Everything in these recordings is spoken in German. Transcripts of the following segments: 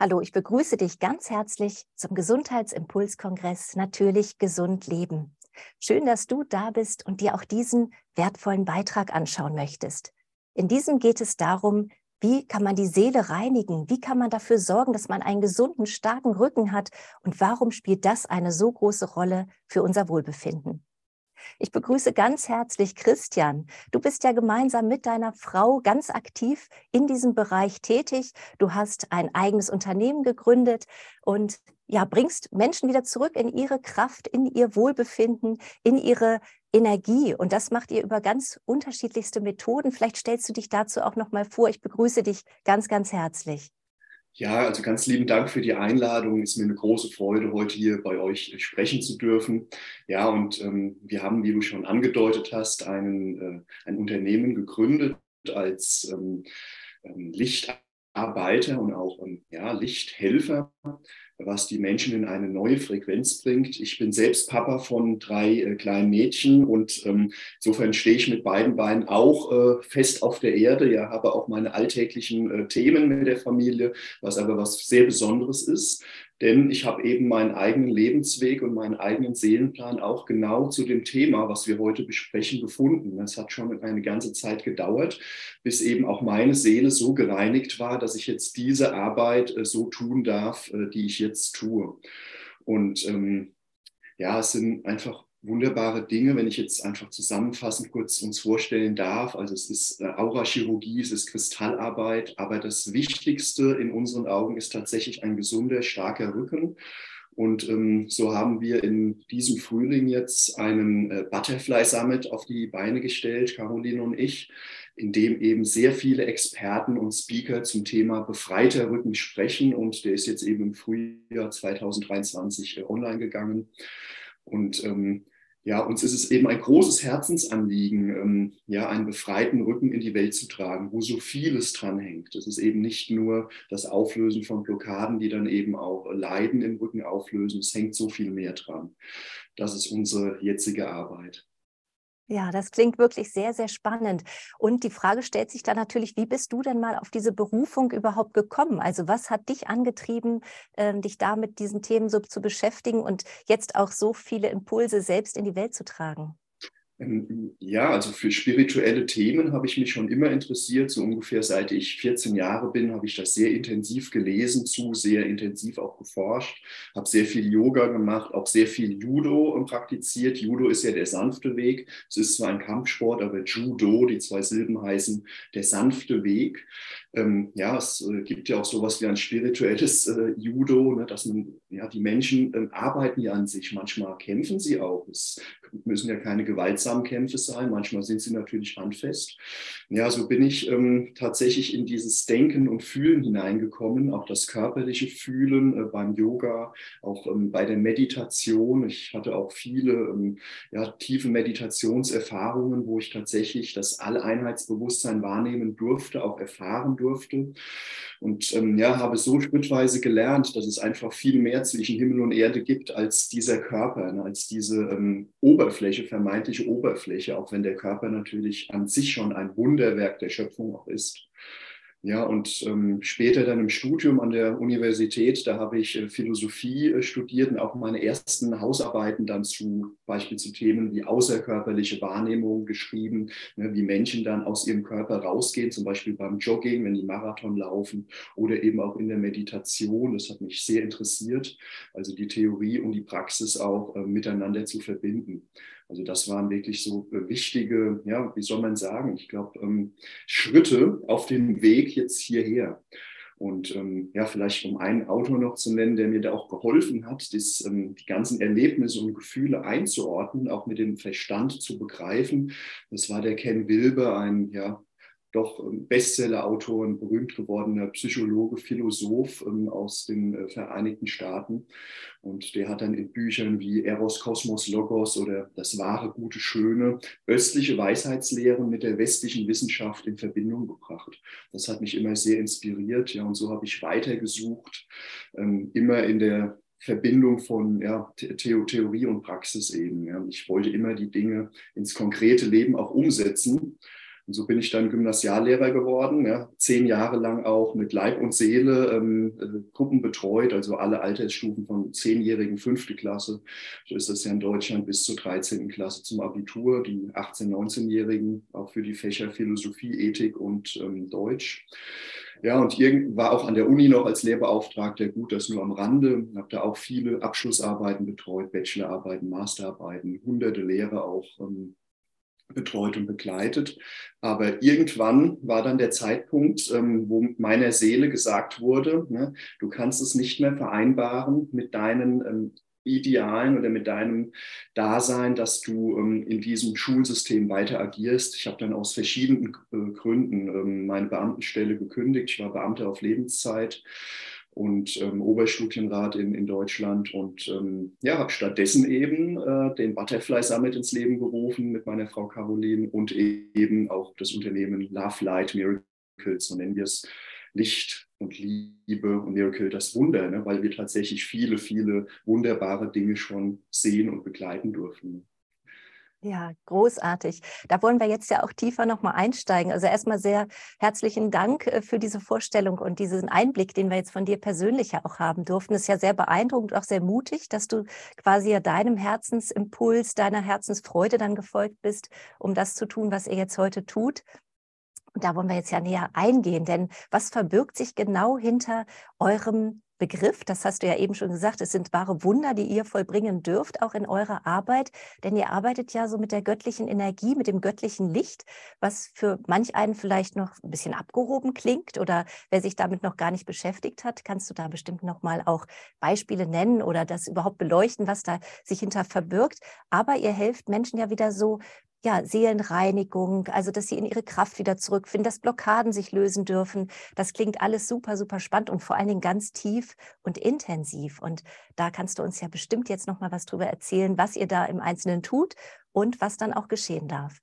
Hallo, ich begrüße dich ganz herzlich zum Gesundheitsimpulskongress Natürlich gesund leben. Schön, dass du da bist und dir auch diesen wertvollen Beitrag anschauen möchtest. In diesem geht es darum, wie kann man die Seele reinigen? Wie kann man dafür sorgen, dass man einen gesunden, starken Rücken hat? Und warum spielt das eine so große Rolle für unser Wohlbefinden? Ich begrüße ganz herzlich Christian. Du bist ja gemeinsam mit deiner Frau ganz aktiv in diesem Bereich tätig. Du hast ein eigenes Unternehmen gegründet und ja, bringst Menschen wieder zurück in ihre Kraft, in ihr Wohlbefinden, in ihre Energie. Und das macht ihr über ganz unterschiedlichste Methoden. Vielleicht stellst du dich dazu auch noch mal vor. Ich begrüße dich ganz, ganz herzlich. Ja, also ganz lieben Dank für die Einladung. Ist mir eine große Freude, heute hier bei euch sprechen zu dürfen. Ja, und ähm, wir haben, wie du schon angedeutet hast, einen, äh, ein Unternehmen gegründet als ähm, ähm Lichtarbeiter und auch ja, Lichthelfer was die Menschen in eine neue Frequenz bringt. Ich bin selbst Papa von drei äh, kleinen Mädchen und ähm, insofern stehe ich mit beiden Beinen auch äh, fest auf der Erde. Ja, habe auch meine alltäglichen äh, Themen mit der Familie, was aber was sehr Besonderes ist. Denn ich habe eben meinen eigenen Lebensweg und meinen eigenen Seelenplan auch genau zu dem Thema, was wir heute besprechen, gefunden. Das hat schon eine ganze Zeit gedauert, bis eben auch meine Seele so gereinigt war, dass ich jetzt diese Arbeit äh, so tun darf, äh, die ich jetzt tue. Und ähm, ja, es sind einfach wunderbare Dinge, wenn ich jetzt einfach zusammenfassend kurz uns vorstellen darf. Also es ist äh, Aurachirurgie, es ist Kristallarbeit, aber das Wichtigste in unseren Augen ist tatsächlich ein gesunder, starker Rücken. Und ähm, so haben wir in diesem Frühling jetzt einen äh, Butterfly Summit auf die Beine gestellt, Caroline und ich, in dem eben sehr viele Experten und Speaker zum Thema befreiter Rücken sprechen. Und der ist jetzt eben im Frühjahr 2023 äh, online gegangen. Und ähm, ja, uns ist es eben ein großes Herzensanliegen, ähm, ja, einen befreiten Rücken in die Welt zu tragen, wo so vieles dran hängt. Das ist eben nicht nur das Auflösen von Blockaden, die dann eben auch Leiden im Rücken auflösen. Es hängt so viel mehr dran. Das ist unsere jetzige Arbeit. Ja, das klingt wirklich sehr, sehr spannend. Und die Frage stellt sich dann natürlich, wie bist du denn mal auf diese Berufung überhaupt gekommen? Also was hat dich angetrieben, äh, dich da mit diesen Themen so zu beschäftigen und jetzt auch so viele Impulse selbst in die Welt zu tragen? Ähm, ja, also für spirituelle Themen habe ich mich schon immer interessiert. So ungefähr seit ich 14 Jahre bin, habe ich das sehr intensiv gelesen, zu sehr intensiv auch geforscht, habe sehr viel Yoga gemacht, auch sehr viel Judo praktiziert. Judo ist ja der sanfte Weg. Es ist zwar ein Kampfsport, aber Judo, die zwei Silben heißen der sanfte Weg. Ähm, ja, es äh, gibt ja auch sowas wie ein spirituelles äh, Judo, ne, dass man, ja, die Menschen äh, arbeiten ja an sich. Manchmal kämpfen sie auch. Es müssen ja keine gewaltsamen Kämpfe sein. Manchmal sind sie natürlich handfest. Ja, so bin ich ähm, tatsächlich in dieses Denken und Fühlen hineingekommen, auch das körperliche Fühlen äh, beim Yoga, auch ähm, bei der Meditation. Ich hatte auch viele ähm, ja, tiefe Meditationserfahrungen, wo ich tatsächlich das Alleinheitsbewusstsein wahrnehmen durfte, auch erfahren durfte. Und ähm, ja, habe so schrittweise gelernt, dass es einfach viel mehr zwischen Himmel und Erde gibt als dieser Körper, ne, als diese ähm, Oberfläche, vermeintliche Oberfläche, auch wenn der Körper natürlich an sich schon ein Wunderwerk der Schöpfung auch ist. Ja, und ähm, später dann im Studium an der Universität, da habe ich äh, Philosophie äh, studiert und auch meine ersten Hausarbeiten dann zu Beispiel zu Themen wie außerkörperliche Wahrnehmung geschrieben, ne, wie Menschen dann aus ihrem Körper rausgehen, zum Beispiel beim Jogging, wenn die Marathon laufen oder eben auch in der Meditation. Das hat mich sehr interessiert, also die Theorie und die Praxis auch äh, miteinander zu verbinden. Also das waren wirklich so äh, wichtige, ja, wie soll man sagen, ich glaube, ähm, Schritte auf dem Weg jetzt hierher. Und ähm, ja, vielleicht um einen Autor noch zu nennen, der mir da auch geholfen hat, das, ähm, die ganzen Erlebnisse und Gefühle einzuordnen, auch mit dem Verstand zu begreifen. Das war der Ken Wilber, ein ja, doch ähm, Bestseller-Autor, ein berühmt gewordener Psychologe, Philosoph ähm, aus den äh, Vereinigten Staaten. Und der hat dann in Büchern wie Eros, Kosmos, Logos oder Das wahre, gute, schöne östliche Weisheitslehren mit der westlichen Wissenschaft in Verbindung gebracht. Das hat mich immer sehr inspiriert. Ja, und so habe ich weitergesucht, ähm, immer in der Verbindung von ja, Theorie und Praxis eben. Ja. Ich wollte immer die Dinge ins konkrete Leben auch umsetzen Und so bin ich dann Gymnasiallehrer geworden, ja, zehn Jahre lang auch mit Leib und Seele ähm, äh, Gruppen betreut, also alle Altersstufen von zehnjährigen, fünfte Klasse. So ist das ja in Deutschland bis zur 13. Klasse zum Abitur, die 18-, 19-Jährigen, auch für die Fächer Philosophie, Ethik und ähm, Deutsch. Ja, und war auch an der Uni noch als Lehrbeauftragter gut, das nur am Rande. Habe da auch viele Abschlussarbeiten betreut, Bachelorarbeiten, Masterarbeiten, hunderte Lehrer auch ähm, betreut und begleitet. Aber irgendwann war dann der Zeitpunkt, ähm, wo meiner Seele gesagt wurde, ne, du kannst es nicht mehr vereinbaren mit deinen ähm, Idealen oder mit deinem Dasein, dass du ähm, in diesem Schulsystem weiter agierst. Ich habe dann aus verschiedenen äh, Gründen meine Beamtenstelle gekündigt. Ich war Beamter auf Lebenszeit und ähm, Oberstudienrat in, in Deutschland und ähm, ja, habe stattdessen eben äh, den Butterfly Summit ins Leben gerufen mit meiner Frau Caroline und eben auch das Unternehmen Love Light Miracles, so nennen wir es, Licht und Liebe und Miracle, das Wunder, ne? weil wir tatsächlich viele, viele wunderbare Dinge schon sehen und begleiten dürfen. Ja, großartig. Da wollen wir jetzt ja auch tiefer nochmal einsteigen. Also erstmal sehr herzlichen Dank äh, für diese Vorstellung und diesen Einblick, den wir jetzt von dir persönlich ja auch haben durften. Es ist ja sehr beeindruckend, auch sehr mutig, dass du quasi ja deinem Herzensimpuls, deiner Herzensfreude dann gefolgt bist, um das zu tun, was ihr jetzt heute tut. Und da wollen wir jetzt ja näher eingehen, denn was verbirgt sich genau hinter eurem Begriff. Das hast du ja eben schon gesagt. Es sind wahre Wunder, die ihr vollbringen dürft, auch in eurer Arbeit. Denn ihr arbeitet ja so mit der göttlichen Energie, mit dem göttlichen Licht, was für manch einen vielleicht noch ein bisschen abgehoben klingt oder wer sich damit noch gar nicht beschäftigt hat, kannst du da bestimmt noch mal auch Beispiele nennen oder das überhaupt beleuchten, was da sich hinter verbirgt. Aber ihr helft Menschen ja wieder so ja, Seelenreinigung, also dass sie in ihre Kraft wieder zurückfinden, dass Blockaden sich lösen dürfen. Das klingt alles super, super spannend und vor allen Dingen ganz tief und intensiv. Und da kannst du uns ja bestimmt jetzt noch mal was drüber erzählen, was ihr da im Einzelnen tut und was dann auch geschehen darf.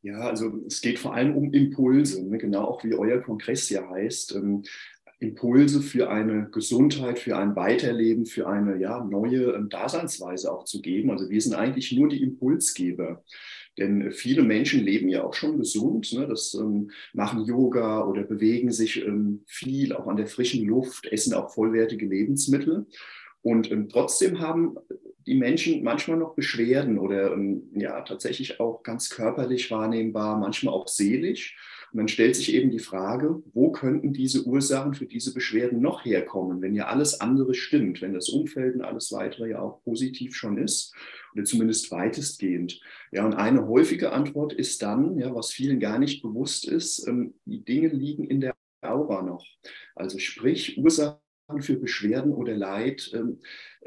Ja, also es geht vor allem um Impulse, ne? genau auch wie euer Kongress ja heißt. Ähm, Impulse für eine Gesundheit, für ein Weiterleben, für eine ja, neue ähm, Daseinsweise auch zu geben. Also wir sind eigentlich nur die Impulsgeber. Denn viele Menschen leben ja auch schon gesund, ne? das ähm, machen Yoga oder bewegen sich ähm, viel, auch an der frischen Luft, essen auch vollwertige Lebensmittel. Und ähm, trotzdem haben die Menschen manchmal noch Beschwerden oder ähm, ja tatsächlich auch ganz körperlich wahrnehmbar, manchmal auch seelisch. Und dann stellt sich eben die Frage, wo könnten diese Ursachen für diese Beschwerden noch herkommen, wenn ja alles andere stimmt, wenn das Umfeld und alles weitere ja auch positiv schon ist oder zumindest weitestgehend. Ja, und eine häufige Antwort ist dann, ja, was vielen gar nicht bewusst ist, ähm, die Dinge liegen in der Aura noch. Also sprich, Ursachen für Beschwerden oder Leid ähm,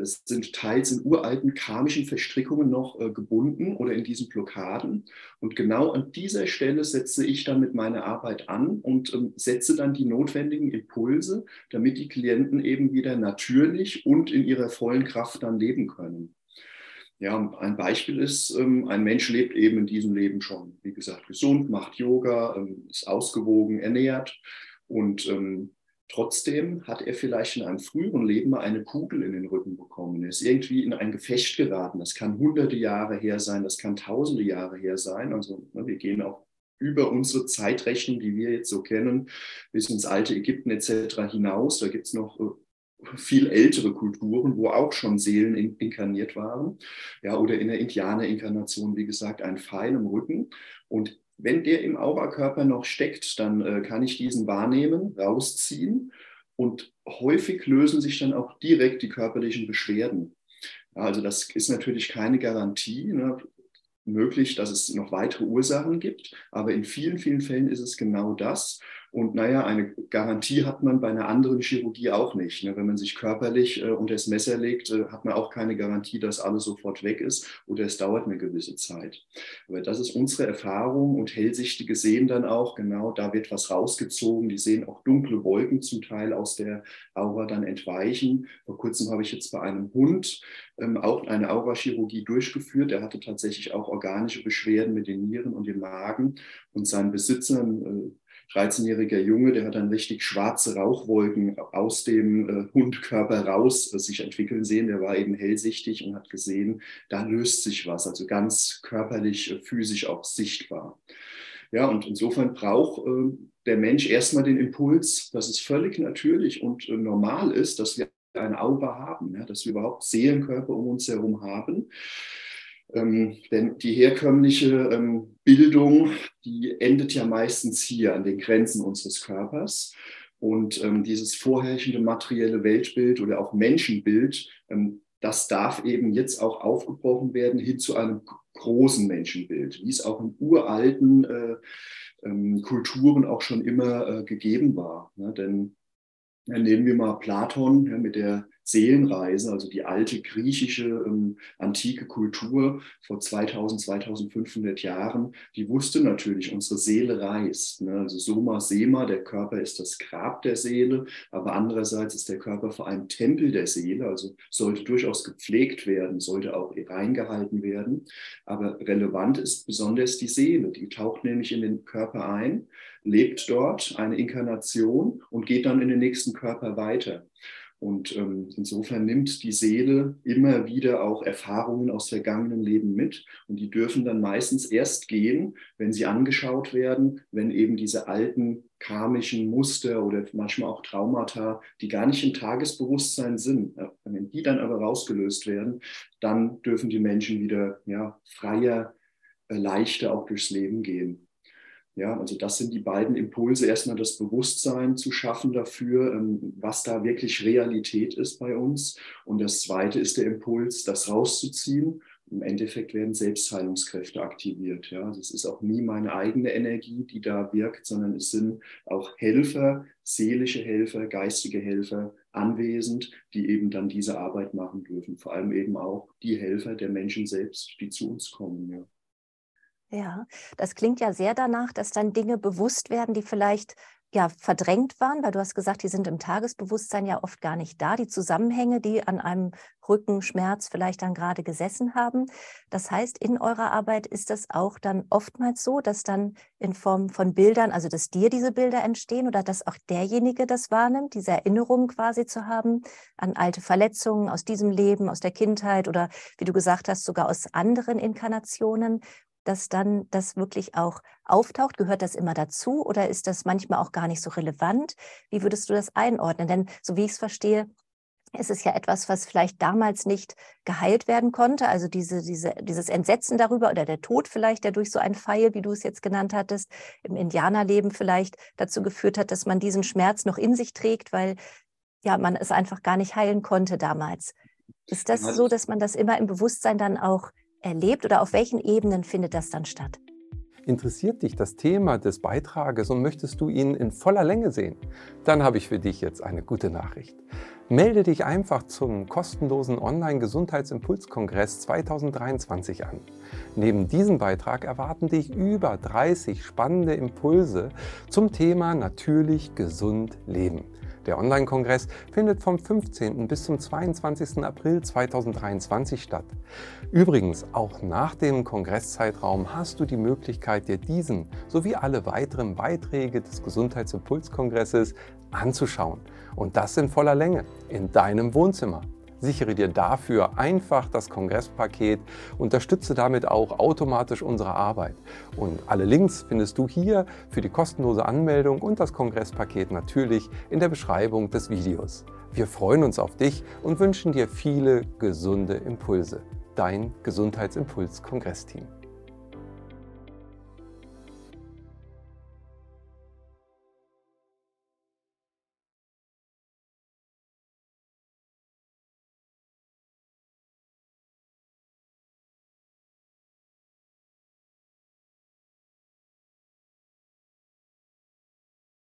sind teils in uralten karmischen Verstrickungen noch äh, gebunden oder in diesen Blockaden. Und genau an dieser Stelle setze ich dann mit meiner Arbeit an und ähm, setze dann die notwendigen Impulse, damit die Klienten eben wieder natürlich und in ihrer vollen Kraft dann leben können. Ja, ein Beispiel ist, ähm, ein Mensch lebt eben in diesem Leben schon, wie gesagt, gesund, macht Yoga, ähm, ist ausgewogen, ernährt und ähm, trotzdem hat er vielleicht in einem früheren Leben mal eine Kugel in den Rücken bekommen. Er ist irgendwie in ein Gefecht geraten. Das kann hunderte Jahre her sein, das kann tausende Jahre her sein. Also ne, wir gehen auch über unsere Zeitrechnung, die wir jetzt so kennen, bis ins alte Ägypten etc. hinaus. Da gibt es noch äh, viel ältere Kulturen, wo auch schon Seelen in, inkarniert waren. Ja, oder in der Indianer-Inkarnation, wie gesagt, ein Pfeil im Rücken. Und wenn der im Aurakörper noch steckt, dann äh, kann ich diesen wahrnehmen, rausziehen. Und häufig lösen sich dann auch direkt die körperlichen Beschwerden. Ja, also das ist natürlich keine Garantie. Ne? möglich, dass es noch weitere Ursachen gibt, aber in vielen, vielen Fällen ist es genau das. Und naja, eine Garantie hat man bei einer anderen Chirurgie auch nicht. Ne? Wenn man sich körperlich äh, unter das Messer legt, äh, hat man auch keine Garantie, dass alles sofort weg ist oder es dauert eine gewisse Zeit. Aber das ist unsere Erfahrung und Hellsichtige sehen dann auch, genau, da wird was rausgezogen. Die sehen auch dunkle Wolken zum Teil aus der Aura dann entweichen. Vor kurzem habe ich jetzt bei einem Hund ähm, auch eine Aurachirurgie durchgeführt. Der hatte tatsächlich auch organische Beschwerden mit den Nieren und dem Magen und sein Besitzer, äh, 13-jähriger Junge, der hat dann richtig schwarze Rauchwolken aus dem äh, Hundkörper raus äh, sich entwickeln sehen. Der war eben hellsichtig und hat gesehen, da löst sich was, also ganz körperlich, äh, physisch auch sichtbar. Ja, und insofern braucht äh, der Mensch erstmal den Impuls, dass es völlig natürlich und äh, normal ist, dass wir ein Aura haben, ja, dass wir überhaupt Seelenkörper um uns herum haben. Ähm, denn die herkömmliche ähm, Bildung, die endet ja meistens hier an den Grenzen unseres Körpers. Und ähm, dieses vorherrschende materielle Weltbild oder auch Menschenbild, ähm, das darf eben jetzt auch aufgebrochen werden hin zu einem großen Menschenbild, wie es auch in uralten äh, ähm, Kulturen auch schon immer äh, gegeben war. Ne? Denn ja, nehmen wir mal Platon ja, mit der Seelenreise, also die alte griechische ähm, antike Kultur vor 2000, 2500 Jahren, die wusste natürlich, unsere Seele reist. Ne? Also Soma Sema, der Körper ist das Grab der Seele, aber andererseits ist der Körper vor allem Tempel der Seele, also sollte durchaus gepflegt werden, sollte auch reingehalten werden. Aber relevant ist besonders die Seele, die taucht nämlich in den Körper ein, lebt dort eine Inkarnation und geht dann in den nächsten Körper weiter. Und ähm, insofern nimmt die Seele immer wieder auch Erfahrungen aus vergangenen Leben mit. Und die dürfen dann meistens erst gehen, wenn sie angeschaut werden, wenn eben diese alten karmischen Muster oder manchmal auch Traumata, die gar nicht im Tagesbewusstsein sind, wenn die dann aber rausgelöst werden, dann dürfen die Menschen wieder ja, freier, äh, leichter auch durchs Leben gehen. Ja, also das sind die beiden Impulse, erstmal das Bewusstsein zu schaffen dafür, ähm, was da wirklich Realität ist bei uns. Und das zweite ist der Impuls, das rauszuziehen. Im Endeffekt werden Selbstheilungskräfte aktiviert. Ja, also es ist auch nie meine eigene Energie, die da wirkt, sondern es sind auch Helfer, seelische Helfer, geistige Helfer anwesend, die eben dann diese Arbeit machen dürfen. Vor allem eben auch die Helfer der Menschen selbst, die zu uns kommen. Ja. Ja, das klingt ja sehr danach, dass dann Dinge bewusst werden, die vielleicht ja verdrängt waren, weil du hast gesagt, die sind im Tagesbewusstsein ja oft gar nicht da, die Zusammenhänge, die an einem Rückenschmerz vielleicht dann gerade gesessen haben. Das heißt, in eurer Arbeit ist das auch dann oftmals so, dass dann in Form von Bildern, also dass dir diese Bilder entstehen oder dass auch derjenige das wahrnimmt, diese Erinnerung quasi zu haben an alte Verletzungen aus diesem Leben, aus der Kindheit oder wie du gesagt hast, sogar aus anderen Inkarnationen dass dann das wirklich auch auftaucht? Gehört das immer dazu oder ist das manchmal auch gar nicht so relevant? Wie würdest du das einordnen? Denn so wie ich es verstehe, ist es ja etwas, was vielleicht damals nicht geheilt werden konnte. Also diese, diese, dieses Entsetzen darüber oder der Tod vielleicht, der durch so ein Pfeil, wie du es jetzt genannt hattest, im Indianerleben vielleicht dazu geführt hat, dass man diesen Schmerz noch in sich trägt, weil ja man es einfach gar nicht heilen konnte damals. Ist das so, dass man das immer im Bewusstsein dann auch erlebt oder auf welchen Ebenen findet das dann statt? Interessiert dich das Thema des Beitrages und möchtest du ihn in voller Länge sehen? Dann habe ich für dich jetzt eine gute Nachricht. Melde dich einfach zum kostenlosen Online-Gesundheitsimpulskongress 2023 an. Neben diesem Beitrag erwarten dich über 30 spannende Impulse zum Thema natürlich gesund leben. Der Online-Kongress findet vom 15. bis zum 22. April 2023 statt. Übrigens, auch nach dem Kongresszeitraum hast du die Möglichkeit, dir diesen sowie alle weiteren Beiträge des Gesundheitsimpulskongresses anzuschauen. Und das in voller Länge, in deinem Wohnzimmer. Sichere dir dafür einfach das Kongresspaket, unterstütze damit auch automatisch unsere Arbeit. Und alle Links findest du hier für die kostenlose Anmeldung und das Kongresspaket natürlich in der Beschreibung des Videos. Wir freuen uns auf dich und wünschen dir viele gesunde Impulse. Dein Gesundheitsimpuls-Kongressteam.